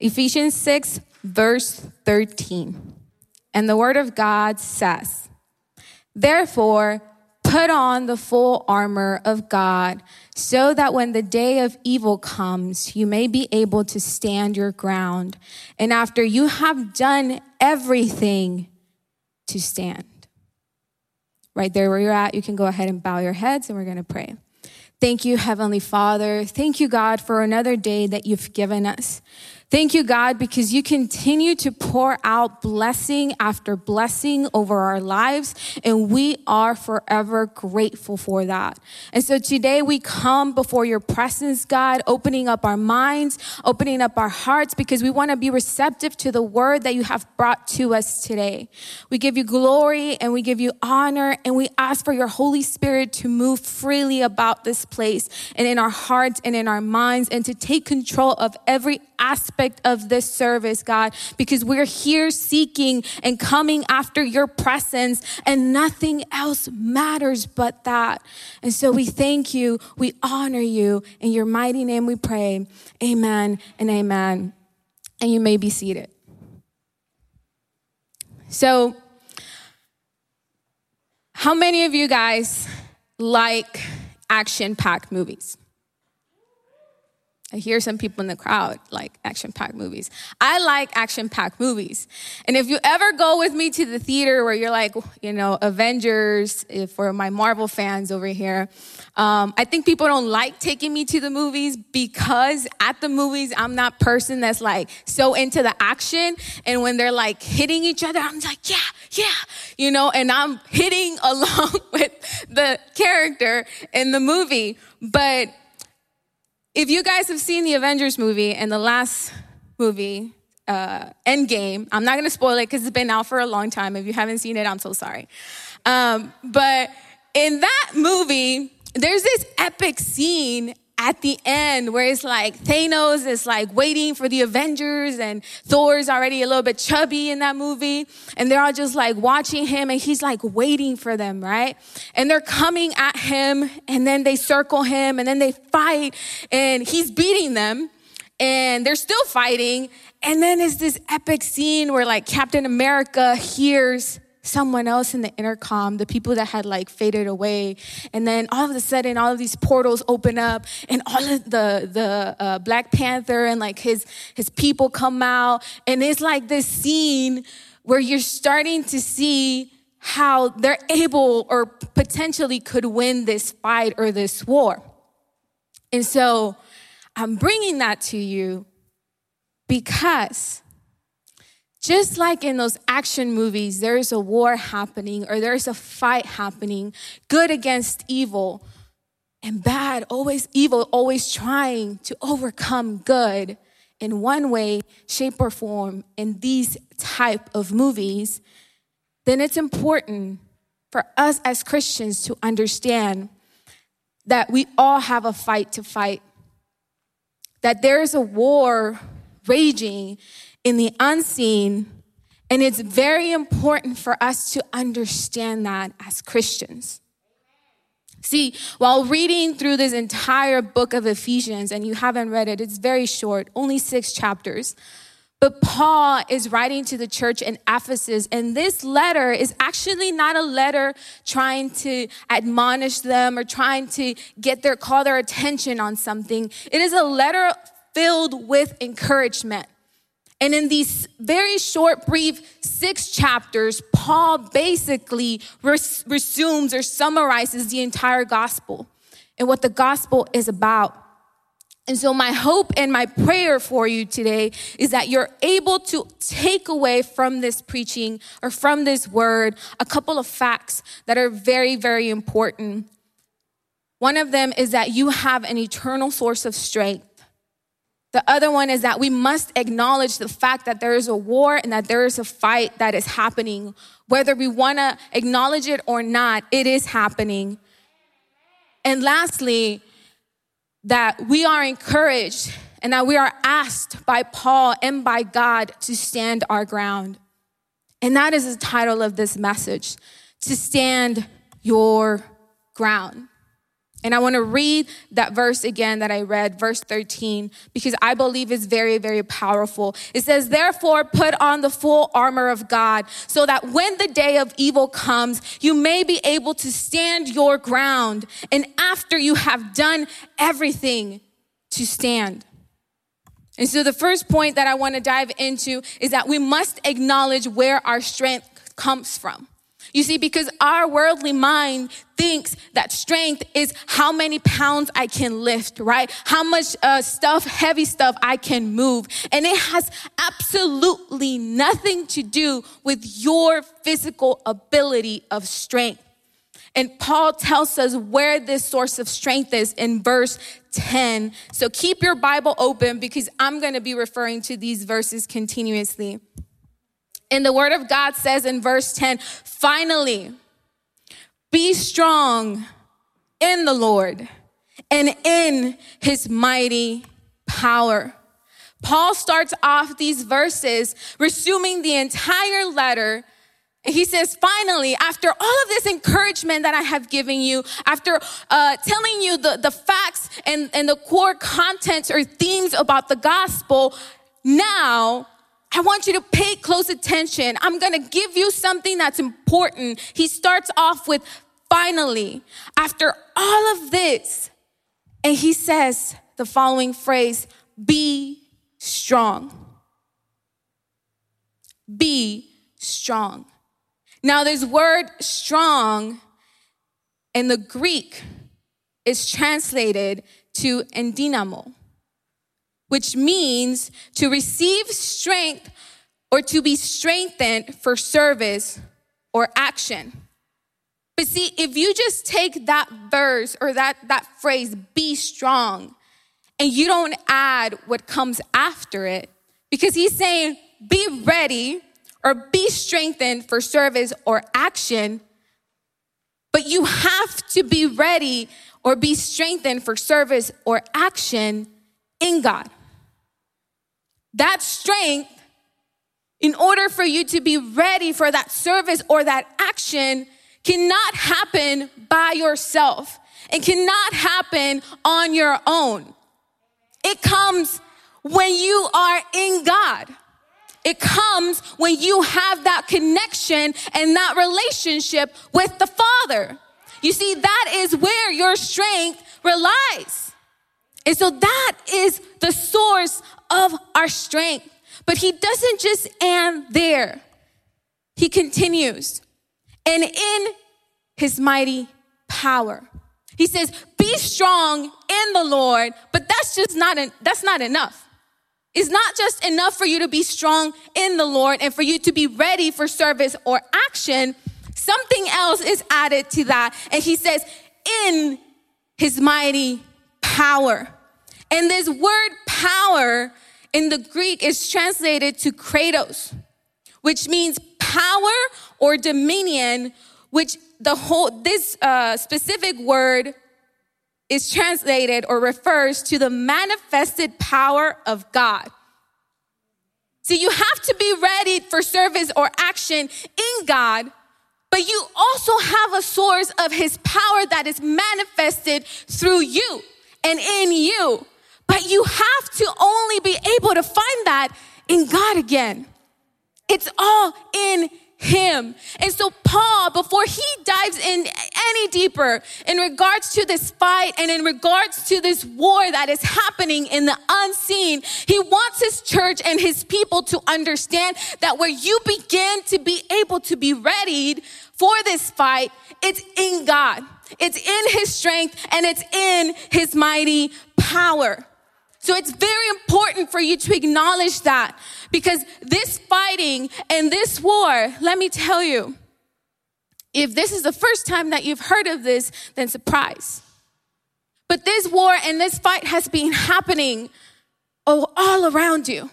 Ephesians 6, verse 13. And the word of God says, Therefore, put on the full armor of God so that when the day of evil comes, you may be able to stand your ground. And after you have done everything, to stand. Right there where you're at, you can go ahead and bow your heads and we're going to pray. Thank you, Heavenly Father. Thank you, God, for another day that you've given us. Thank you, God, because you continue to pour out blessing after blessing over our lives, and we are forever grateful for that. And so today we come before your presence, God, opening up our minds, opening up our hearts, because we want to be receptive to the word that you have brought to us today. We give you glory and we give you honor, and we ask for your Holy Spirit to move freely about this place and in our hearts and in our minds, and to take control of every aspect of this service, God, because we're here seeking and coming after your presence, and nothing else matters but that. And so we thank you, we honor you. In your mighty name we pray. Amen and amen. And you may be seated. So, how many of you guys like action packed movies? I hear some people in the crowd like action packed movies. I like action packed movies. And if you ever go with me to the theater where you're like, you know, Avengers, for my Marvel fans over here, um, I think people don't like taking me to the movies because at the movies, I'm that person that's like so into the action. And when they're like hitting each other, I'm like, yeah, yeah, you know, and I'm hitting along with the character in the movie. But if you guys have seen the Avengers movie and the last movie, uh, Endgame, I'm not gonna spoil it because it's been out for a long time. If you haven't seen it, I'm so sorry. Um, but in that movie, there's this epic scene at the end where it's like Thanos is like waiting for the Avengers and Thor's already a little bit chubby in that movie and they're all just like watching him and he's like waiting for them, right? And they're coming at him and then they circle him and then they fight and he's beating them and they're still fighting and then it's this epic scene where like Captain America hears someone else in the intercom, the people that had like faded away. And then all of a sudden, all of these portals open up, and all of the the uh, Black Panther and like his his people come out, and it's like this scene where you're starting to see how they're able or potentially could win this fight or this war. And so I'm bringing that to you because just like in those action movies, there's a war happening or there's a fight happening, good against evil, and bad, always evil, always trying to overcome good in one way, shape, or form in these type of movies, then it's important for us as Christians to understand that we all have a fight to fight, that there is a war raging in the unseen. And it's very important for us to understand that as Christians. See, while reading through this entire book of Ephesians, and you haven't read it, it's very short, only six chapters. But Paul is writing to the church in Ephesus, and this letter is actually not a letter trying to admonish them or trying to get their call their attention on something. It is a letter filled with encouragement. And in these very short, brief six chapters, Paul basically res- resumes or summarizes the entire gospel and what the gospel is about. And so, my hope and my prayer for you today is that you're able to take away from this preaching or from this word a couple of facts that are very, very important. One of them is that you have an eternal source of strength. The other one is that we must acknowledge the fact that there is a war and that there is a fight that is happening. Whether we want to acknowledge it or not, it is happening. And lastly, that we are encouraged and that we are asked by Paul and by God to stand our ground. And that is the title of this message to stand your ground. And I want to read that verse again that I read, verse 13, because I believe it's very, very powerful. It says, Therefore, put on the full armor of God, so that when the day of evil comes, you may be able to stand your ground. And after you have done everything, to stand. And so, the first point that I want to dive into is that we must acknowledge where our strength comes from. You see, because our worldly mind thinks that strength is how many pounds I can lift, right? How much uh, stuff, heavy stuff I can move. And it has absolutely nothing to do with your physical ability of strength. And Paul tells us where this source of strength is in verse 10. So keep your Bible open because I'm going to be referring to these verses continuously. And the word of God says in verse 10, finally, be strong in the Lord and in his mighty power. Paul starts off these verses, resuming the entire letter. He says, finally, after all of this encouragement that I have given you, after uh, telling you the, the facts and, and the core contents or themes about the gospel, now I want you to pay close attention. I'm going to give you something that's important. He starts off with finally, after all of this, and he says the following phrase be strong. Be strong. Now, this word strong in the Greek is translated to endinamo which means to receive strength or to be strengthened for service or action. But see, if you just take that verse or that, that phrase, be strong, and you don't add what comes after it, because he's saying, be ready or be strengthened for service or action, but you have to be ready or be strengthened for service or action in God. That strength, in order for you to be ready for that service or that action, cannot happen by yourself and cannot happen on your own. It comes when you are in God. It comes when you have that connection and that relationship with the Father. You see, that is where your strength relies. And so that is the source of our strength. But he doesn't just end there. He continues. And in his mighty power. He says, be strong in the Lord, but that's just not, that's not enough. It's not just enough for you to be strong in the Lord and for you to be ready for service or action. Something else is added to that. And he says, in his mighty power. And this word power in the Greek is translated to kratos, which means power or dominion, which the whole, this uh, specific word is translated or refers to the manifested power of God. So you have to be ready for service or action in God, but you also have a source of his power that is manifested through you and in you. But you have to only be able to find that in God again. It's all in him. And so, Paul, before he dives in any deeper in regards to this fight and in regards to this war that is happening in the unseen, he wants his church and his people to understand that where you begin to be able to be readied for this fight, it's in God, it's in his strength, and it's in his mighty power. So it's very important for you to acknowledge that because this fighting and this war, let me tell you, if this is the first time that you've heard of this, then surprise. But this war and this fight has been happening all, all around you.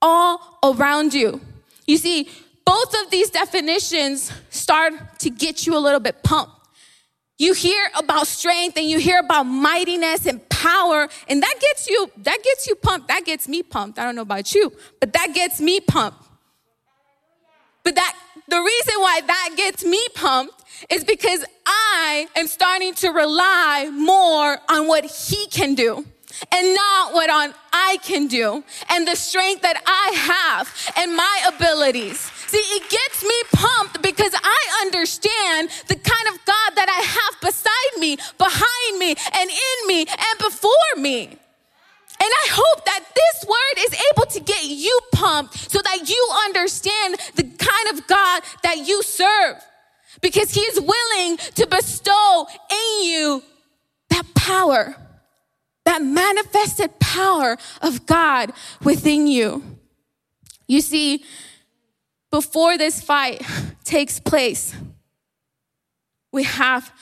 All around you. You see, both of these definitions start to get you a little bit pumped. You hear about strength and you hear about mightiness and power, and that gets you, that gets you pumped. That gets me pumped. I don't know about you, but that gets me pumped. But that the reason why that gets me pumped is because I am starting to rely more on what he can do and not what on I can do and the strength that I have and my abilities. See, it gets me pumped because I understand the kind of God that I have beside me, behind me, and in me, and before me. And I hope that this word is able to get you pumped so that you understand the kind of God that you serve. Because he is willing to bestow in you that power that manifested power of God within you. You see, before this fight takes place, we have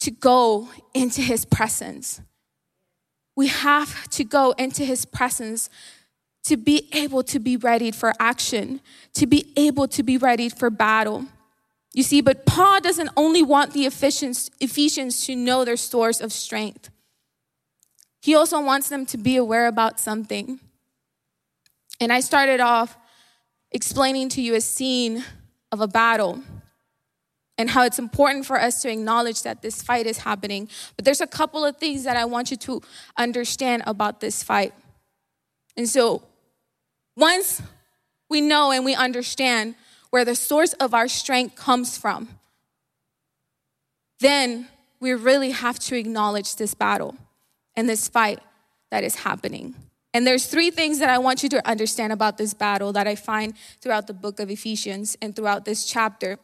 to go into his presence. We have to go into his presence to be able to be ready for action, to be able to be ready for battle. You see, but Paul doesn't only want the Ephesians, to know their stores of strength. He also wants them to be aware about something. And I started off explaining to you a scene of a battle and how it's important for us to acknowledge that this fight is happening. But there's a couple of things that I want you to understand about this fight. And so, once we know and we understand where the source of our strength comes from, then we really have to acknowledge this battle and this fight that is happening. And there's three things that I want you to understand about this battle that I find throughout the book of Ephesians and throughout this chapter.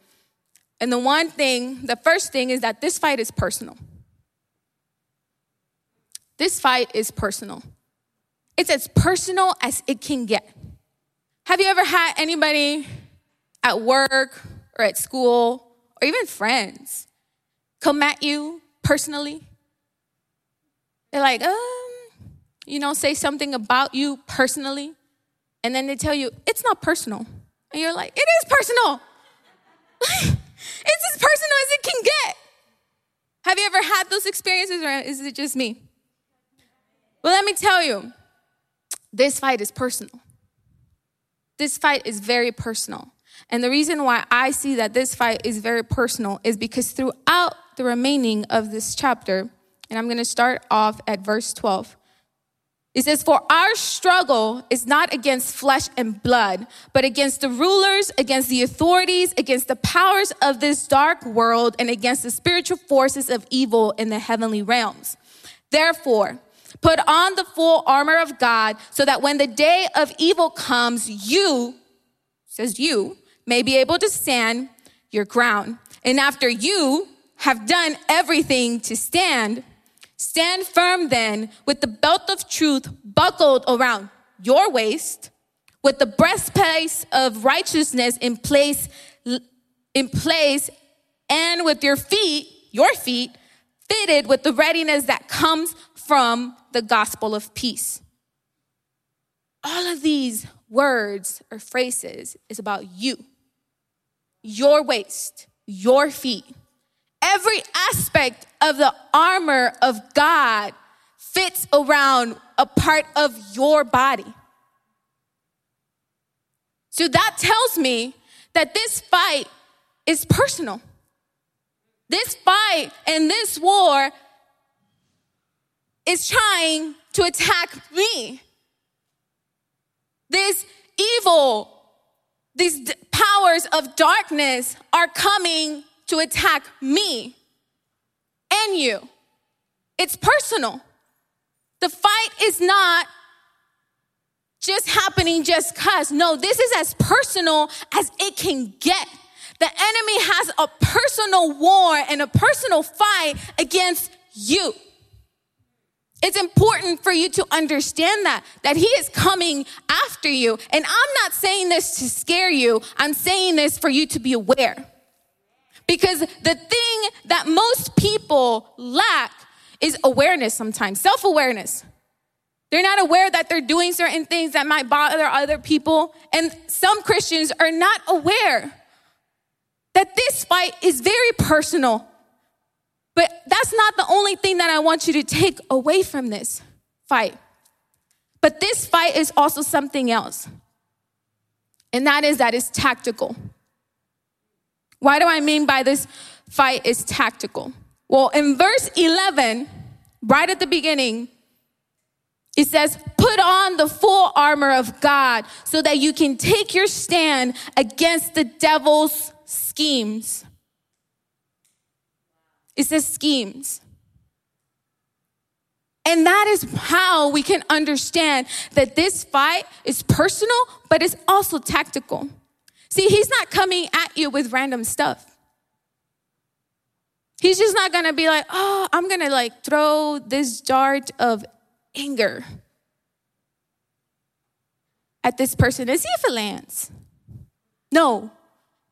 And the one thing, the first thing is that this fight is personal. This fight is personal. It's as personal as it can get. Have you ever had anybody at work or at school or even friends come at you personally they're like, um, you know, say something about you personally, and then they tell you it's not personal. And you're like, it is personal. it's as personal as it can get. Have you ever had those experiences, or is it just me? Well, let me tell you, this fight is personal. This fight is very personal. And the reason why I see that this fight is very personal is because throughout the remaining of this chapter, and I'm going to start off at verse 12. It says, For our struggle is not against flesh and blood, but against the rulers, against the authorities, against the powers of this dark world, and against the spiritual forces of evil in the heavenly realms. Therefore, put on the full armor of God so that when the day of evil comes, you, says you, may be able to stand your ground. And after you have done everything to stand, Stand firm then with the belt of truth buckled around your waist, with the breastplate of righteousness in place, in place, and with your feet, your feet, fitted with the readiness that comes from the gospel of peace. All of these words or phrases is about you, your waist, your feet, Every aspect of the armor of God fits around a part of your body. So that tells me that this fight is personal. This fight and this war is trying to attack me. This evil, these powers of darkness are coming to attack me and you. It's personal. The fight is not just happening just cuz. No, this is as personal as it can get. The enemy has a personal war and a personal fight against you. It's important for you to understand that, that he is coming after you. And I'm not saying this to scare you. I'm saying this for you to be aware. Because the thing that most people lack is awareness sometimes, self awareness. They're not aware that they're doing certain things that might bother other people. And some Christians are not aware that this fight is very personal. But that's not the only thing that I want you to take away from this fight. But this fight is also something else. And that is that it's tactical. Why do I mean by this fight is tactical? Well, in verse 11, right at the beginning, it says, put on the full armor of God so that you can take your stand against the devil's schemes. It says schemes. And that is how we can understand that this fight is personal, but it's also tactical. See, he's not coming at you with random stuff. He's just not gonna be like, oh, I'm gonna like throw this dart of anger at this person and see if it lands. No,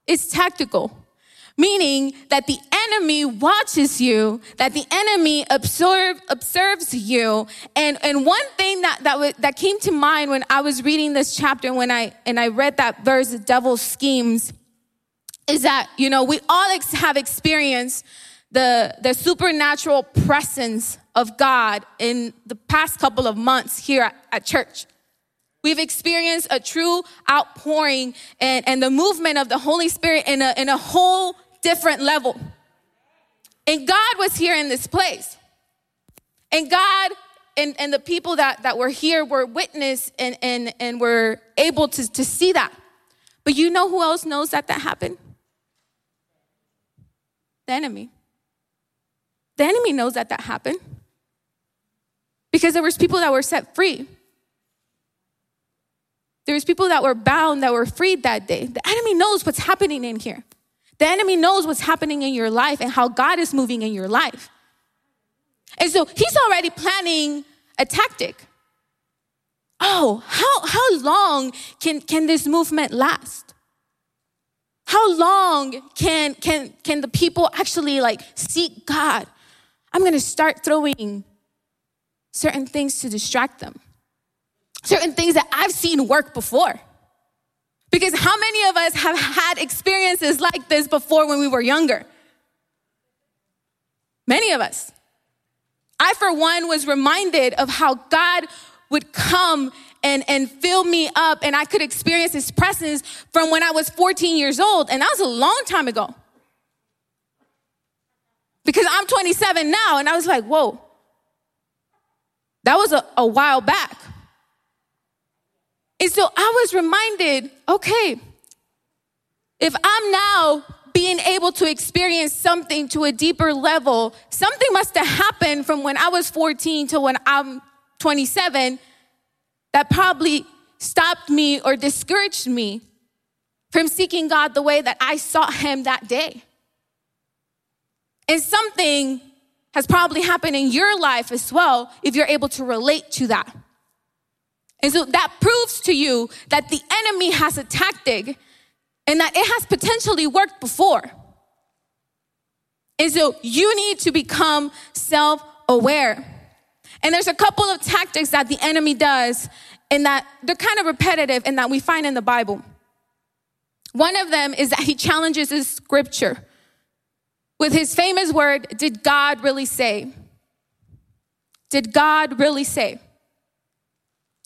it's tactical meaning that the enemy watches you, that the enemy observe, observes you. And, and one thing that, that, w- that came to mind when I was reading this chapter, when I, and I read that verse, the devil's schemes, is that, you know, we all ex- have experienced the, the supernatural presence of God in the past couple of months here at, at church. We've experienced a true outpouring and, and the movement of the Holy Spirit in a, in a whole different level. And God was here in this place. And God and, and the people that, that were here were witness and, and, and were able to, to see that. But you know who else knows that that happened? The enemy. The enemy knows that that happened. Because there was people that were set free. There was people that were bound that were freed that day. The enemy knows what's happening in here. The enemy knows what's happening in your life and how God is moving in your life. And so he's already planning a tactic. Oh, how, how long can, can this movement last? How long can, can, can the people actually like seek God? I'm gonna start throwing certain things to distract them. Certain things that I've seen work before. Because how many of us have had experiences like this before when we were younger? Many of us. I, for one, was reminded of how God would come and, and fill me up, and I could experience His presence from when I was 14 years old, and that was a long time ago. Because I'm 27 now, and I was like, whoa, that was a, a while back. And so I was reminded okay, if I'm now being able to experience something to a deeper level, something must have happened from when I was 14 to when I'm 27 that probably stopped me or discouraged me from seeking God the way that I sought Him that day. And something has probably happened in your life as well if you're able to relate to that. And so that proves to you that the enemy has a tactic and that it has potentially worked before. And so you need to become self aware. And there's a couple of tactics that the enemy does, and that they're kind of repetitive and that we find in the Bible. One of them is that he challenges his scripture with his famous word, Did God really say? Did God really say?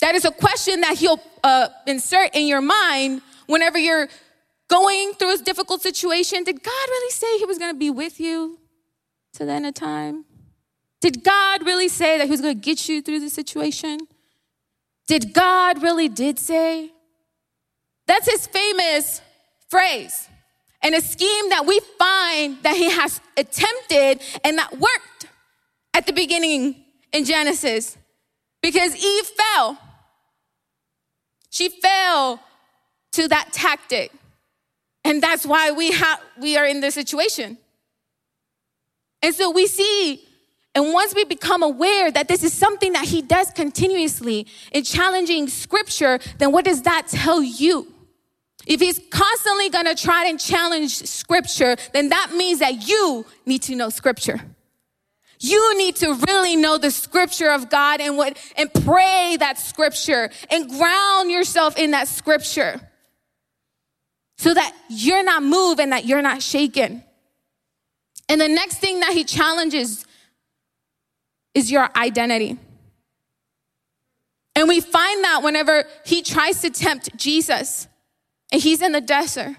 That is a question that he'll uh, insert in your mind whenever you're going through a difficult situation. Did God really say he was going to be with you to the end of time? Did God really say that he was going to get you through the situation? Did God really did say? That's his famous phrase. And a scheme that we find that he has attempted and that worked at the beginning in Genesis because Eve fell. She fell to that tactic. And that's why we have we are in this situation. And so we see and once we become aware that this is something that he does continuously in challenging scripture, then what does that tell you? If he's constantly to try and challenge scripture, then that means that you need to know scripture. You need to really know the scripture of God and what and pray that scripture and ground yourself in that scripture so that you're not moved and that you're not shaken. And the next thing that he challenges is your identity. And we find that whenever he tries to tempt Jesus and he's in the desert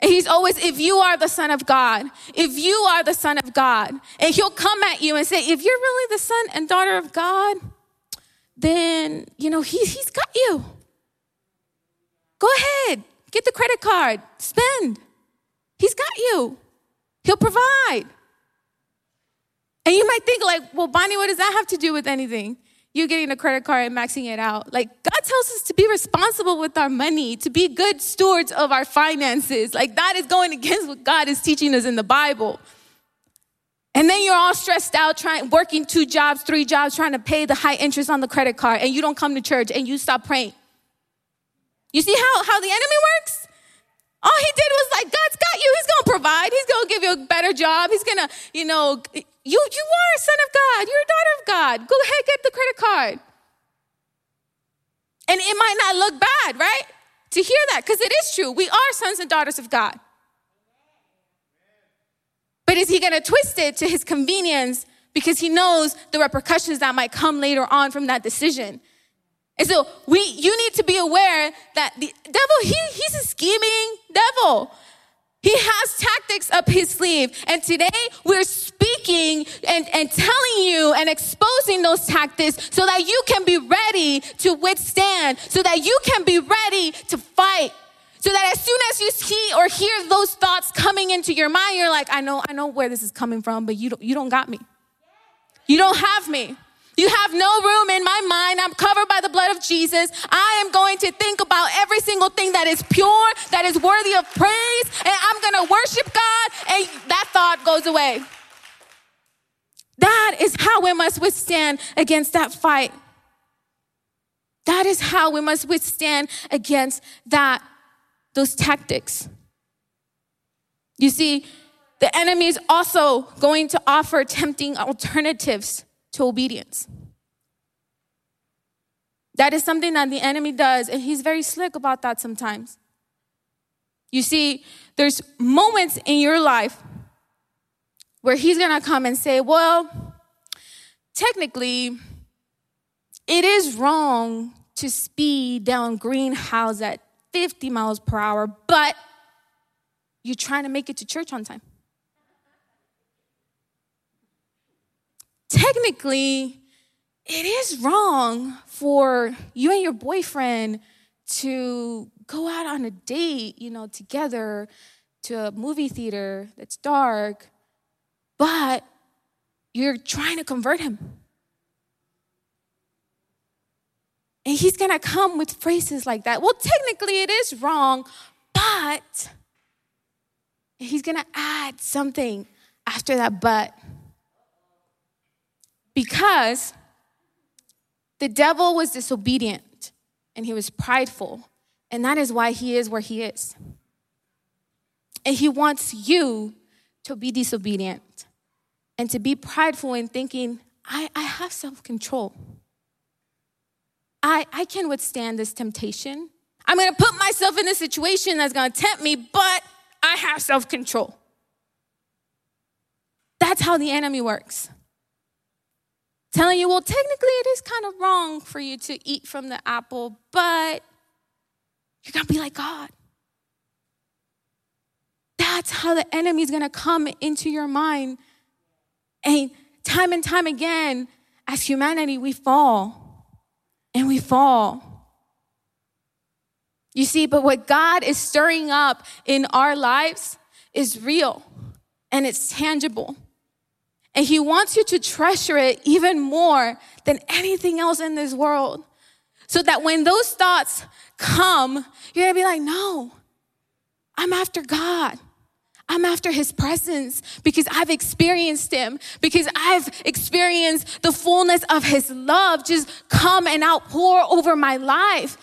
And he's always, if you are the son of God, if you are the son of God, and he'll come at you and say, if you're really the son and daughter of God, then, you know, he, he's got you. Go ahead, get the credit card, spend. He's got you, he'll provide. And you might think, like, well, Bonnie, what does that have to do with anything? You getting a credit card and maxing it out. Like, God tells us to be responsible with our money, to be good stewards of our finances. Like, that is going against what God is teaching us in the Bible. And then you're all stressed out, trying, working two jobs, three jobs, trying to pay the high interest on the credit card, and you don't come to church and you stop praying. You see how, how the enemy works? All he did was like, God's got you. He's gonna provide. He's gonna give you a better job. He's gonna, you know, you, you are a son of God. You're a daughter of God. Go ahead, get the credit card. And it might not look bad, right? To hear that, because it is true. We are sons and daughters of God. But is he gonna twist it to his convenience because he knows the repercussions that might come later on from that decision? And so we you need to be aware that the devil, he, he's a scheming devil. He has tactics up his sleeve. And today we're speaking and, and telling you and exposing those tactics so that you can be ready to withstand, so that you can be ready to fight. So that as soon as you see or hear those thoughts coming into your mind, you're like, I know, I know where this is coming from, but you don't, you don't got me. You don't have me. You have no room in my mind. I'm covered by the blood of Jesus. I am going to think about every single thing that is pure, that is worthy of praise, and I'm going to worship God, and that thought goes away. That is how we must withstand against that fight. That is how we must withstand against that those tactics. You see, the enemy is also going to offer tempting alternatives to obedience. That is something that the enemy does, and he's very slick about that sometimes. You see, there's moments in your life where he's gonna come and say, Well, technically, it is wrong to speed down Greenhouse at 50 miles per hour, but you're trying to make it to church on time. Technically, it is wrong for you and your boyfriend to go out on a date, you know, together to a movie theater that's dark, but you're trying to convert him. And he's gonna come with phrases like that. Well, technically, it is wrong, but he's gonna add something after that but because the devil was disobedient and he was prideful, and that is why he is where he is. And he wants you to be disobedient and to be prideful in thinking, I, I have self control. I, I can withstand this temptation. I'm gonna put myself in a situation that's gonna tempt me, but I have self control. That's how the enemy works telling you, well, technically it is kind of wrong for you to eat from the apple, but you're gonna be like God. That's how the enemy is gonna come into your mind. And time and time again, as humanity, we fall and we fall. You see, but what God is stirring up in our lives is real and it's tangible. And He wants you to treasure it even more than anything else in this world. So that when those thoughts come, you're gonna be like, no, I'm after God. I'm after his presence because I've experienced him, because I've experienced the fullness of his love just come and outpour over my life.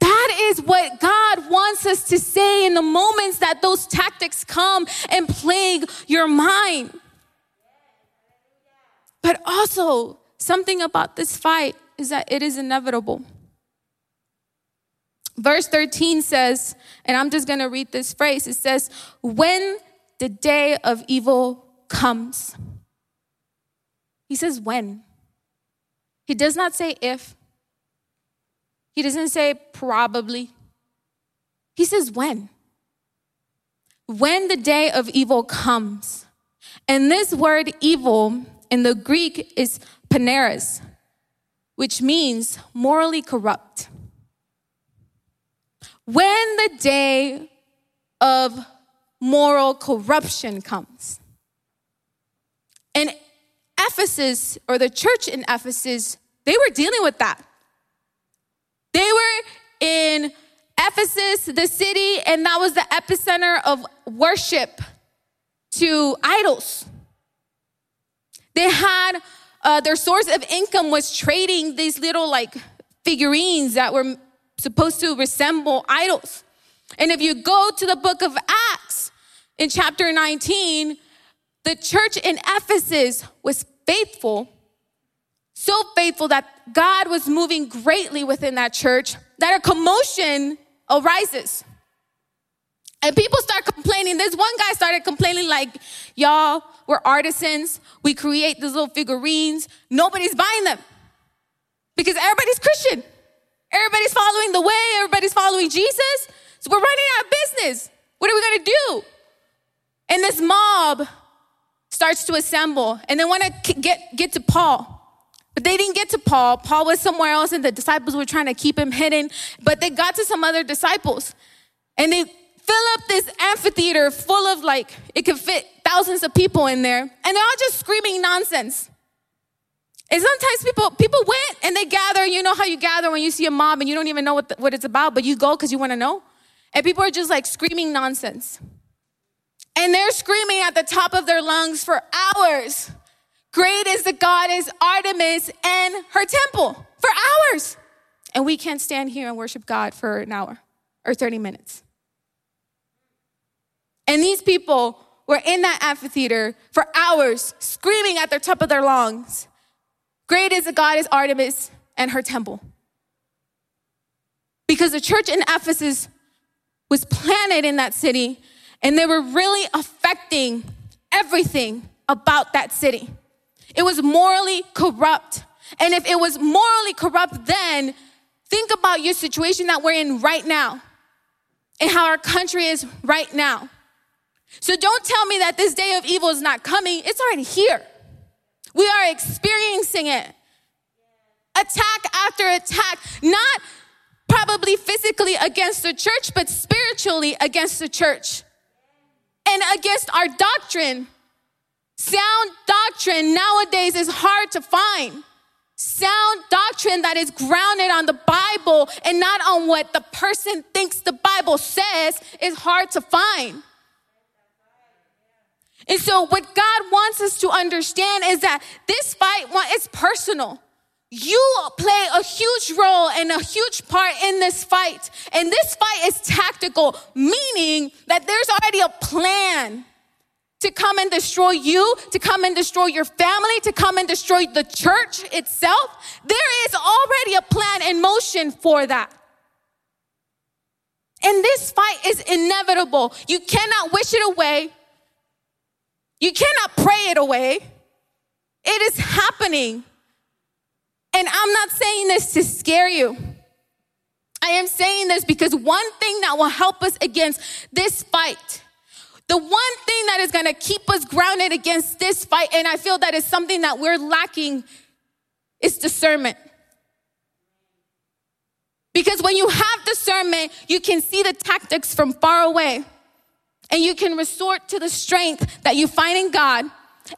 That is what God wants us to say in the moments that those tactics come and plague your mind. But also, something about this fight is that it is inevitable. Verse 13 says, and I'm just going to read this phrase it says, When the day of evil comes. He says, When. He does not say if. He doesn't say probably. He says, When. when the day of evil comes. And this word evil in the Greek is poneros, which means morally corrupt. When the day of moral corruption comes. And Ephesus, or the church in Ephesus, they were dealing with that. They were in Ephesus, the city, and that was the epicenter of worship to idols. They had uh, their source of income was trading these little like figurines that were supposed to resemble idols. And if you go to the book of Acts in chapter 19, the church in Ephesus was faithful, so faithful that God was moving greatly within that church that a commotion arises. And people start complaining. This one guy started complaining, like, y'all, we're artisans. We create these little figurines. Nobody's buying them because everybody's Christian. Everybody's following the way. Everybody's following Jesus. So we're running out of business. What are we going to do? And this mob starts to assemble and they want to get, get to Paul. But they didn't get to Paul. Paul was somewhere else, and the disciples were trying to keep him hidden. But they got to some other disciples, and they fill up this amphitheater full of like, it could fit thousands of people in there, and they're all just screaming nonsense. And sometimes people people went and they gather. You know how you gather when you see a mob and you don't even know what, the, what it's about, but you go because you want to know. And people are just like screaming nonsense. And they're screaming at the top of their lungs for hours. Great is the goddess Artemis and her temple for hours. And we can't stand here and worship God for an hour or 30 minutes. And these people were in that amphitheater for hours, screaming at the top of their lungs. Great is the goddess Artemis and her temple. Because the church in Ephesus was planted in that city, and they were really affecting everything about that city. It was morally corrupt. And if it was morally corrupt then, think about your situation that we're in right now and how our country is right now. So don't tell me that this day of evil is not coming. It's already here. We are experiencing it. Attack after attack, not probably physically against the church, but spiritually against the church and against our doctrine. Sound doctrine nowadays is hard to find. Sound doctrine that is grounded on the Bible and not on what the person thinks the Bible says is hard to find. And so, what God wants us to understand is that this fight is personal. You play a huge role and a huge part in this fight. And this fight is tactical, meaning that there's already a plan to come and destroy you, to come and destroy your family, to come and destroy the church itself. There is already a plan in motion for that. And this fight is inevitable. You cannot wish it away. You cannot pray it away. It is happening. And I'm not saying this to scare you. I am saying this because one thing that will help us against this fight, the one thing that is going to keep us grounded against this fight, and I feel that is something that we're lacking, is discernment. Because when you have discernment, you can see the tactics from far away. And you can resort to the strength that you find in God,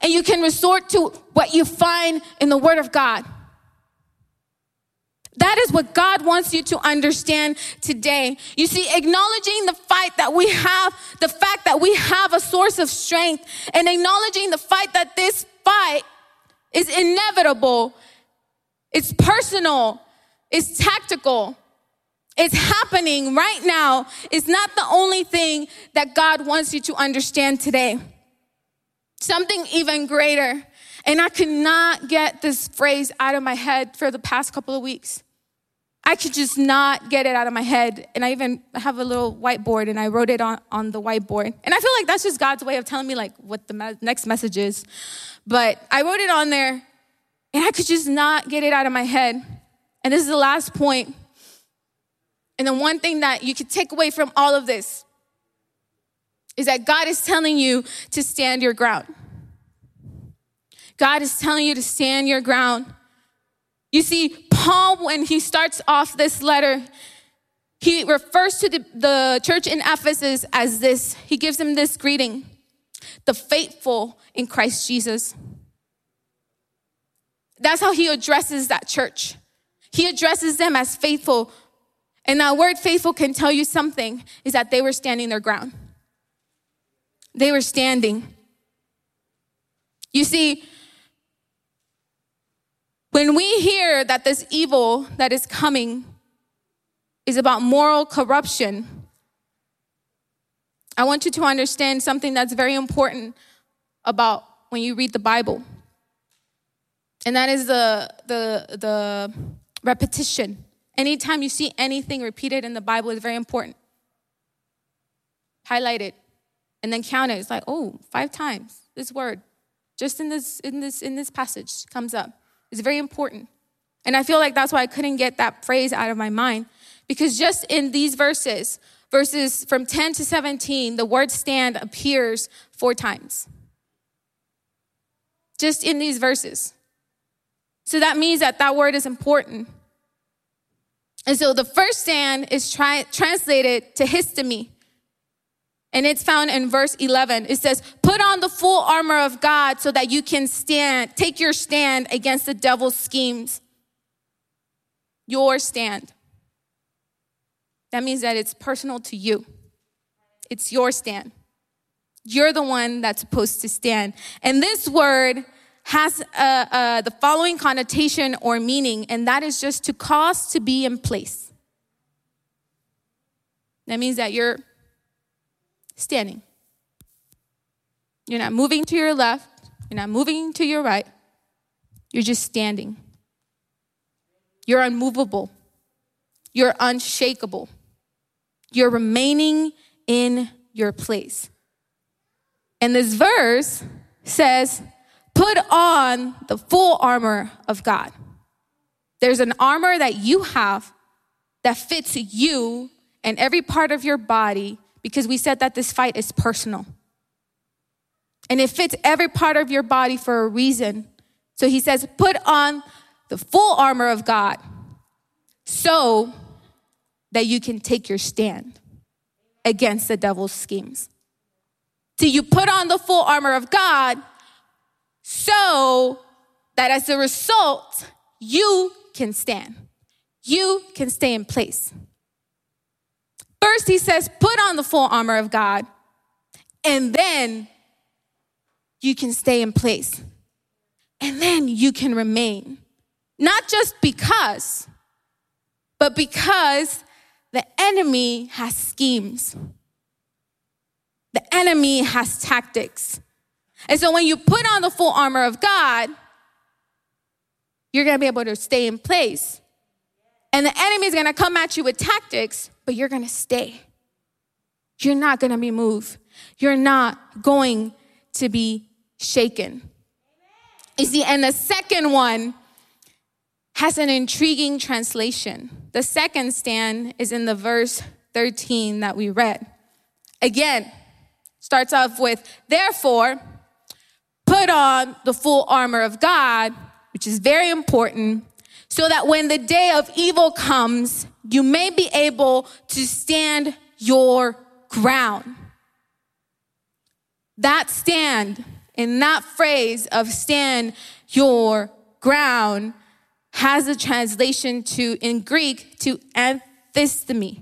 and you can resort to what you find in the Word of God. That is what God wants you to understand today. You see, acknowledging the fight that we have, the fact that we have a source of strength, and acknowledging the fight that this fight is inevitable, it's personal, it's tactical, it's happening right now is not the only thing that God wants you to understand today. Something even greater. And I could not get this phrase out of my head for the past couple of weeks. I could just not get it out of my head. And I even have a little whiteboard and I wrote it on, on the whiteboard. And I feel like that's just God's way of telling me like what the me- next message is. But I wrote it on there and I could just not get it out of my head. And this is the last point. And the one thing that you could take away from all of this is that God is telling you to stand your ground. God is telling you to stand your ground. You see, Paul, when he starts off this letter, he refers to the, the church in Ephesus as this. He gives them this greeting the faithful in Christ Jesus. That's how he addresses that church. He addresses them as faithful. And that word faithful can tell you something is that they were standing their ground. They were standing. You see, when we hear that this evil that is coming is about moral corruption, I want you to understand something that's very important about when you read the Bible. And that is the, the, the repetition. Anytime you see anything repeated in the Bible is very important. Highlight it and then count it. It's like, oh, five times this word, just in this in this in this passage comes up. It's very important. And I feel like that's why I couldn't get that phrase out of my mind. Because just in these verses, verses from 10 to 17, the word stand appears four times. Just in these verses. So that means that that word is important. And so the first stand is tri- translated tehistemi, and it's found in verse 11. It says, Put on the full armor of God so that you can stand, take your stand against the devil's schemes. Your stand. That means that it's personal to you, it's your stand. You're the one that's supposed to stand. And this word has the following connotation or meaning, and that is just to cause to be in place. That means that you're standing. You're not moving to your left, you're not moving to your right, you're just standing. You're unmovable, you're unshakable, you're remaining in your place. And this verse says, Put on the full armor of God. There's an armor that you have that fits you and every part of your body because we said that this fight is personal. And it fits every part of your body for a reason. So he says, put on the full armor of God so that you can take your stand against the devil's schemes. So you put on the full armor of God so that as a result, you can stand. You can stay in place. First, he says, put on the full armor of God, and then you can stay in place. And then you can remain. Not just because, but because the enemy has schemes. The enemy has tactics. And so when you put on the full armor of God, you're gonna be able to stay in place. And the enemy is gonna come at you with tactics, but you're gonna stay. You're not gonna be moved. You're not going to be shaken. You see, and the second one has an intriguing translation. The second stand is in the verse 13 that we read. Again, starts off with, therefore, put on the full armor of God, which is very important, so that when the day of evil comes, you may be able to stand your ground. That stand in that phrase of stand your ground has a translation to, in Greek, to anthistemi.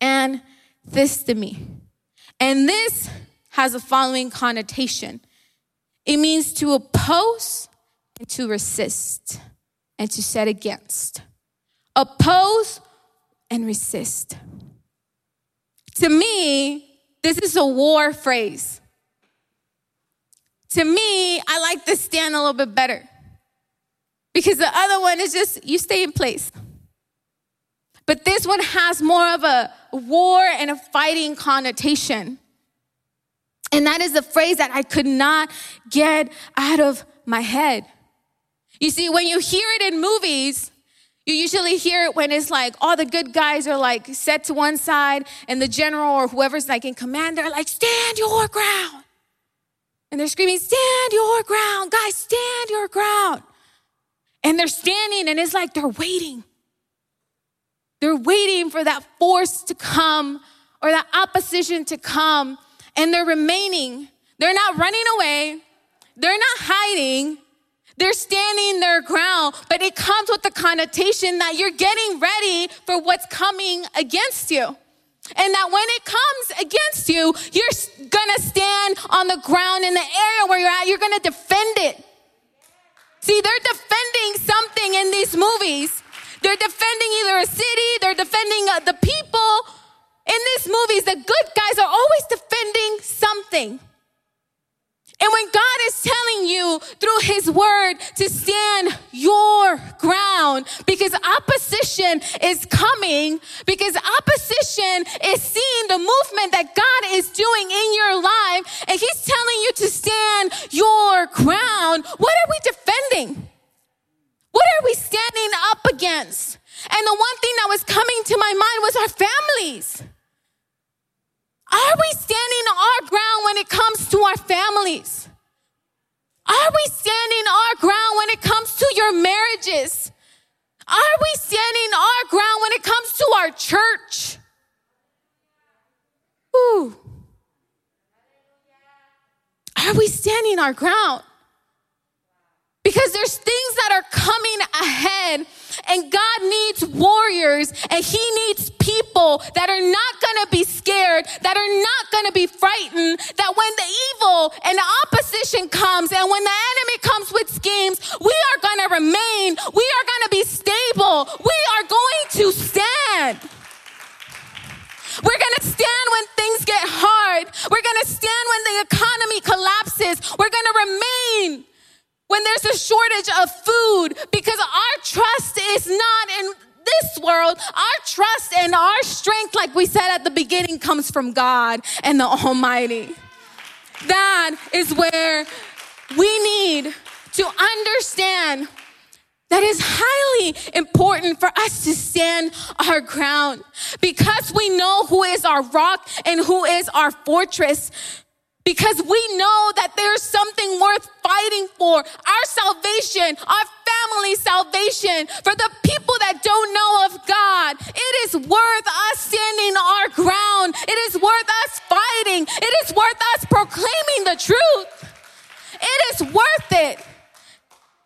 Anthistemi. And this has the following connotation it means to oppose and to resist and to set against. Oppose and resist. To me, this is a war phrase. To me, I like this stand a little bit better because the other one is just you stay in place. But this one has more of a war and a fighting connotation. And that is the phrase that I could not get out of my head. You see, when you hear it in movies, You usually hear it when it's like all the good guys are like set to one side, and the general or whoever's like in command, they're like, stand your ground. And they're screaming, stand your ground, guys, stand your ground. And they're standing, and it's like they're waiting. They're waiting for that force to come or that opposition to come, and they're remaining. They're not running away, they're not hiding, they're standing their ground, but it comes with the connotation that you're getting ready for what's coming against you. And that when it comes against you, you're gonna stand on the ground in the area where you're at, you're gonna defend it. See, they're defending something in these movies. They're defending either a city, they're defending uh, the people. In these movies, the good guys are always defending something. And when God is telling you through His Word to stand your ground, because opposition is coming, because opposition is seeing the movement that God is doing in your life, and He's telling you to stand your ground, what are we defending? What are we standing up against? And the one thing that was coming to my mind was our families. Are we standing our ground when it comes to our families? Are we standing our ground when it comes to your marriages? Are we standing our ground when it comes to our church? Ooh. Are we standing our ground? Because there's things that are coming ahead, and God needs warriors, and He needs people that are not gonna be scared, that are not gonna be frightened, that when the evil and the opposition comes, and when the enemy comes with schemes, we are gonna remain, we are gonna be stable, we are going to stand. We're gonna stand when things get hard. We're gonna stand when the economy collapses. We're remain when there's a shortage of food because our trust is not in this world. Our trust and our strength, like we said at the beginning, comes from God and the Almighty. That is where we need to understand that is highly important for us to stand our ground because we know who is our rock and who is our fortress because we know that there's something worth fighting for our salvation, our family salvation, for the people that don't know of God. It is worth us standing our ground, it is worth us fighting, it is worth us proclaiming the truth. It is worth it.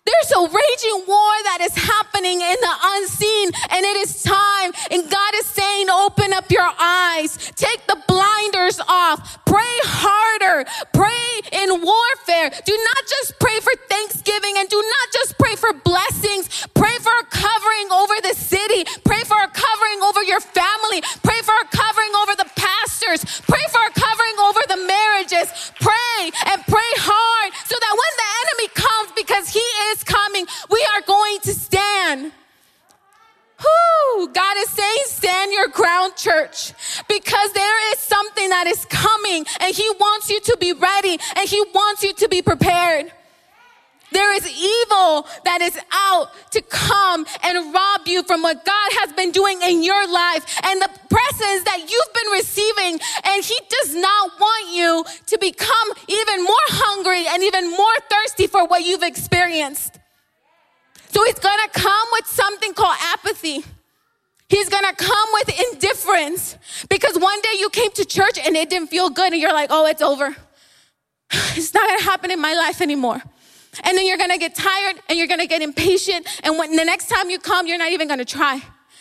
There's a raging war that is happening in the unseen, and it is time. And God is saying, Open up your eyes, take the blinders off, pray harder, pray in warfare. Do not just pray for thanksgiving and do not just pray for blessings. Pray for a covering over the city, pray for a covering over your family, pray for a covering over the pastors, pray for a covering over the marriages. Pray and pray hard so that when the enemy comes, because he is coming, we are going to stand. Whew, God is saying, stand your ground, church, because there is something that is coming and He wants you to be ready and He wants you to be prepared. There is evil that is out to come and rob you from what God has been doing in your life and the presence that you've been receiving. And He does not want you to become even more hungry and even more thirsty for what you've experienced. So He's gonna come with something called apathy. He's gonna come with indifference because one day you came to church and it didn't feel good and you're like, oh, it's over. It's not gonna happen in my life anymore. And then you're gonna get tired and you're gonna get impatient. And when the next time you come, you're not even gonna try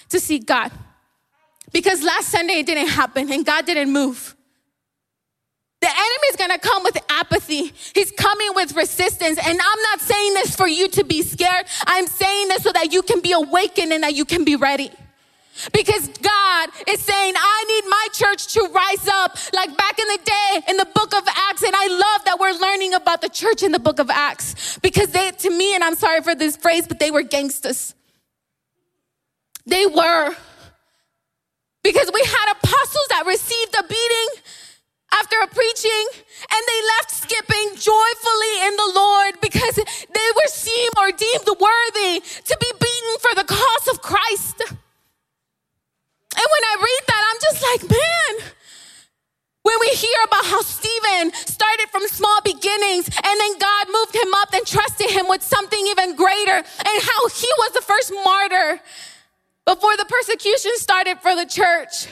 to seek God. Because last Sunday it didn't happen and God didn't move. The enemy is gonna come with apathy. He's coming with resistance. And I'm not saying this for you to be scared. I'm saying this so that you can be awakened and that you can be ready. Because God is saying, I need my church to rise up like back in the day in the book of Acts. And I love that we're learning about the church in the book of Acts because they, to me, and I'm sorry for this phrase, but they were gangsters. They were. Because we had apostles that received a church.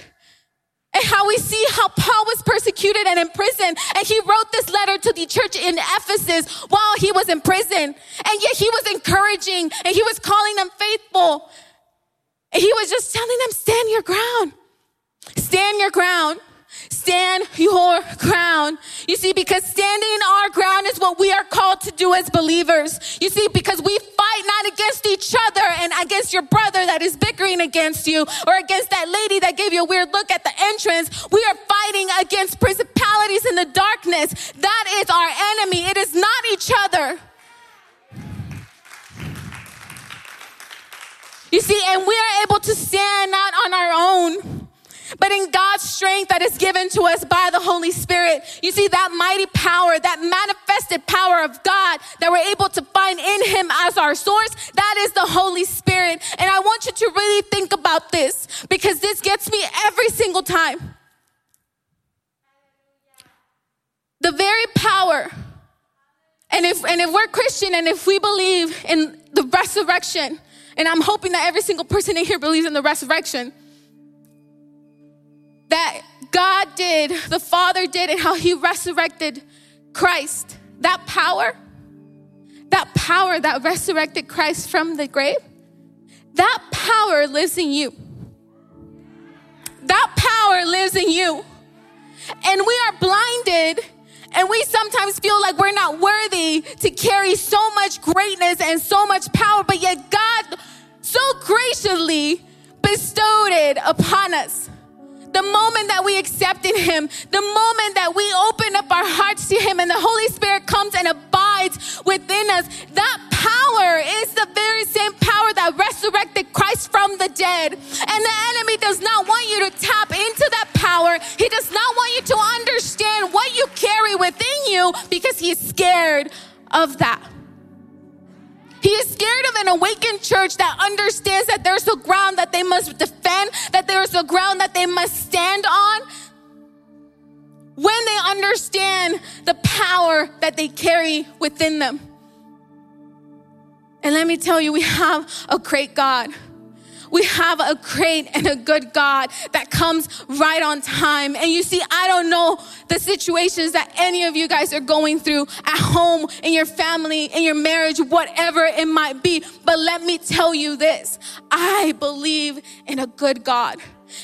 And how we see how Paul was persecuted and imprisoned, and he wrote this letter to the church in Ephesus while he was in prison. And yet he was encouraging and he was calling them faithful. And he was just telling them, stand your ground. Stand your ground. Stand your ground. You see, because standing our ground is what we are called to do as believers. You see, because we fight not against each other and against your brother that is bickering against you or against that lady that gave you a weird look at the entrance. We are fighting against principalities in the darkness. That is our enemy. It is not each other. You see, and we are able to stand not on our own but in God's strength that is given to us by the Holy Spirit. You see, that mighty power, that manifested power of God that we're able to find in Him as our source, that is the Holy Spirit. And I want you to really think about this because this gets me every single time. The very power, and if, and if we're Christian and if we believe in the resurrection, and I'm hoping that every single person in here believes in the resurrection that God did, the Father did, and how He resurrected Christ. That power, that power that resurrected Christ from the grave, that power lives in you. That power lives in you. And we are blinded and we sometimes feel like we're not worthy to carry so much greatness and so much power, but yet God so graciously bestowed it upon us. The moment that we accept in Him, the moment that we open up our hearts to Him and the Holy Spirit comes and abides within us, that power is the very same power that resurrected Christ from the dead. And the enemy does not want you to tap into that power. He does not want you to understand what you carry within you because he's scared of that. He is scared of an awakened church that understands that there's a ground that they must defend, that there's a ground that they must stand on. When they understand the power that they carry within them. And let me tell you, we have a great God we have a great and a good God that comes right on time. And you see, I don't know the situations that any of you guys are going through at home, in your family, in your marriage, whatever it might be. But let me tell you this I believe in a good God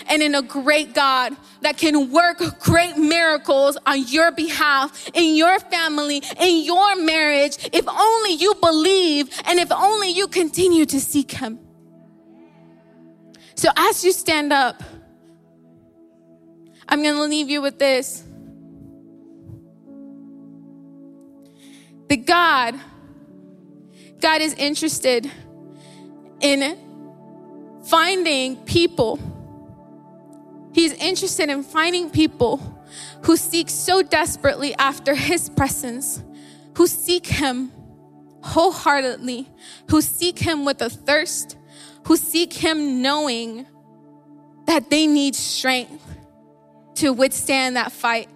and in a great God that can work great miracles on your behalf, in your family, in your marriage, if only you believe and if only you continue to seek Him. So as you stand up, I'm going to leave you with this. The God, God is interested in finding people. He's interested in finding people who seek so desperately after His presence, who seek Him wholeheartedly, who seek Him with a thirst who seek Him knowing that they need strength to withstand that fight.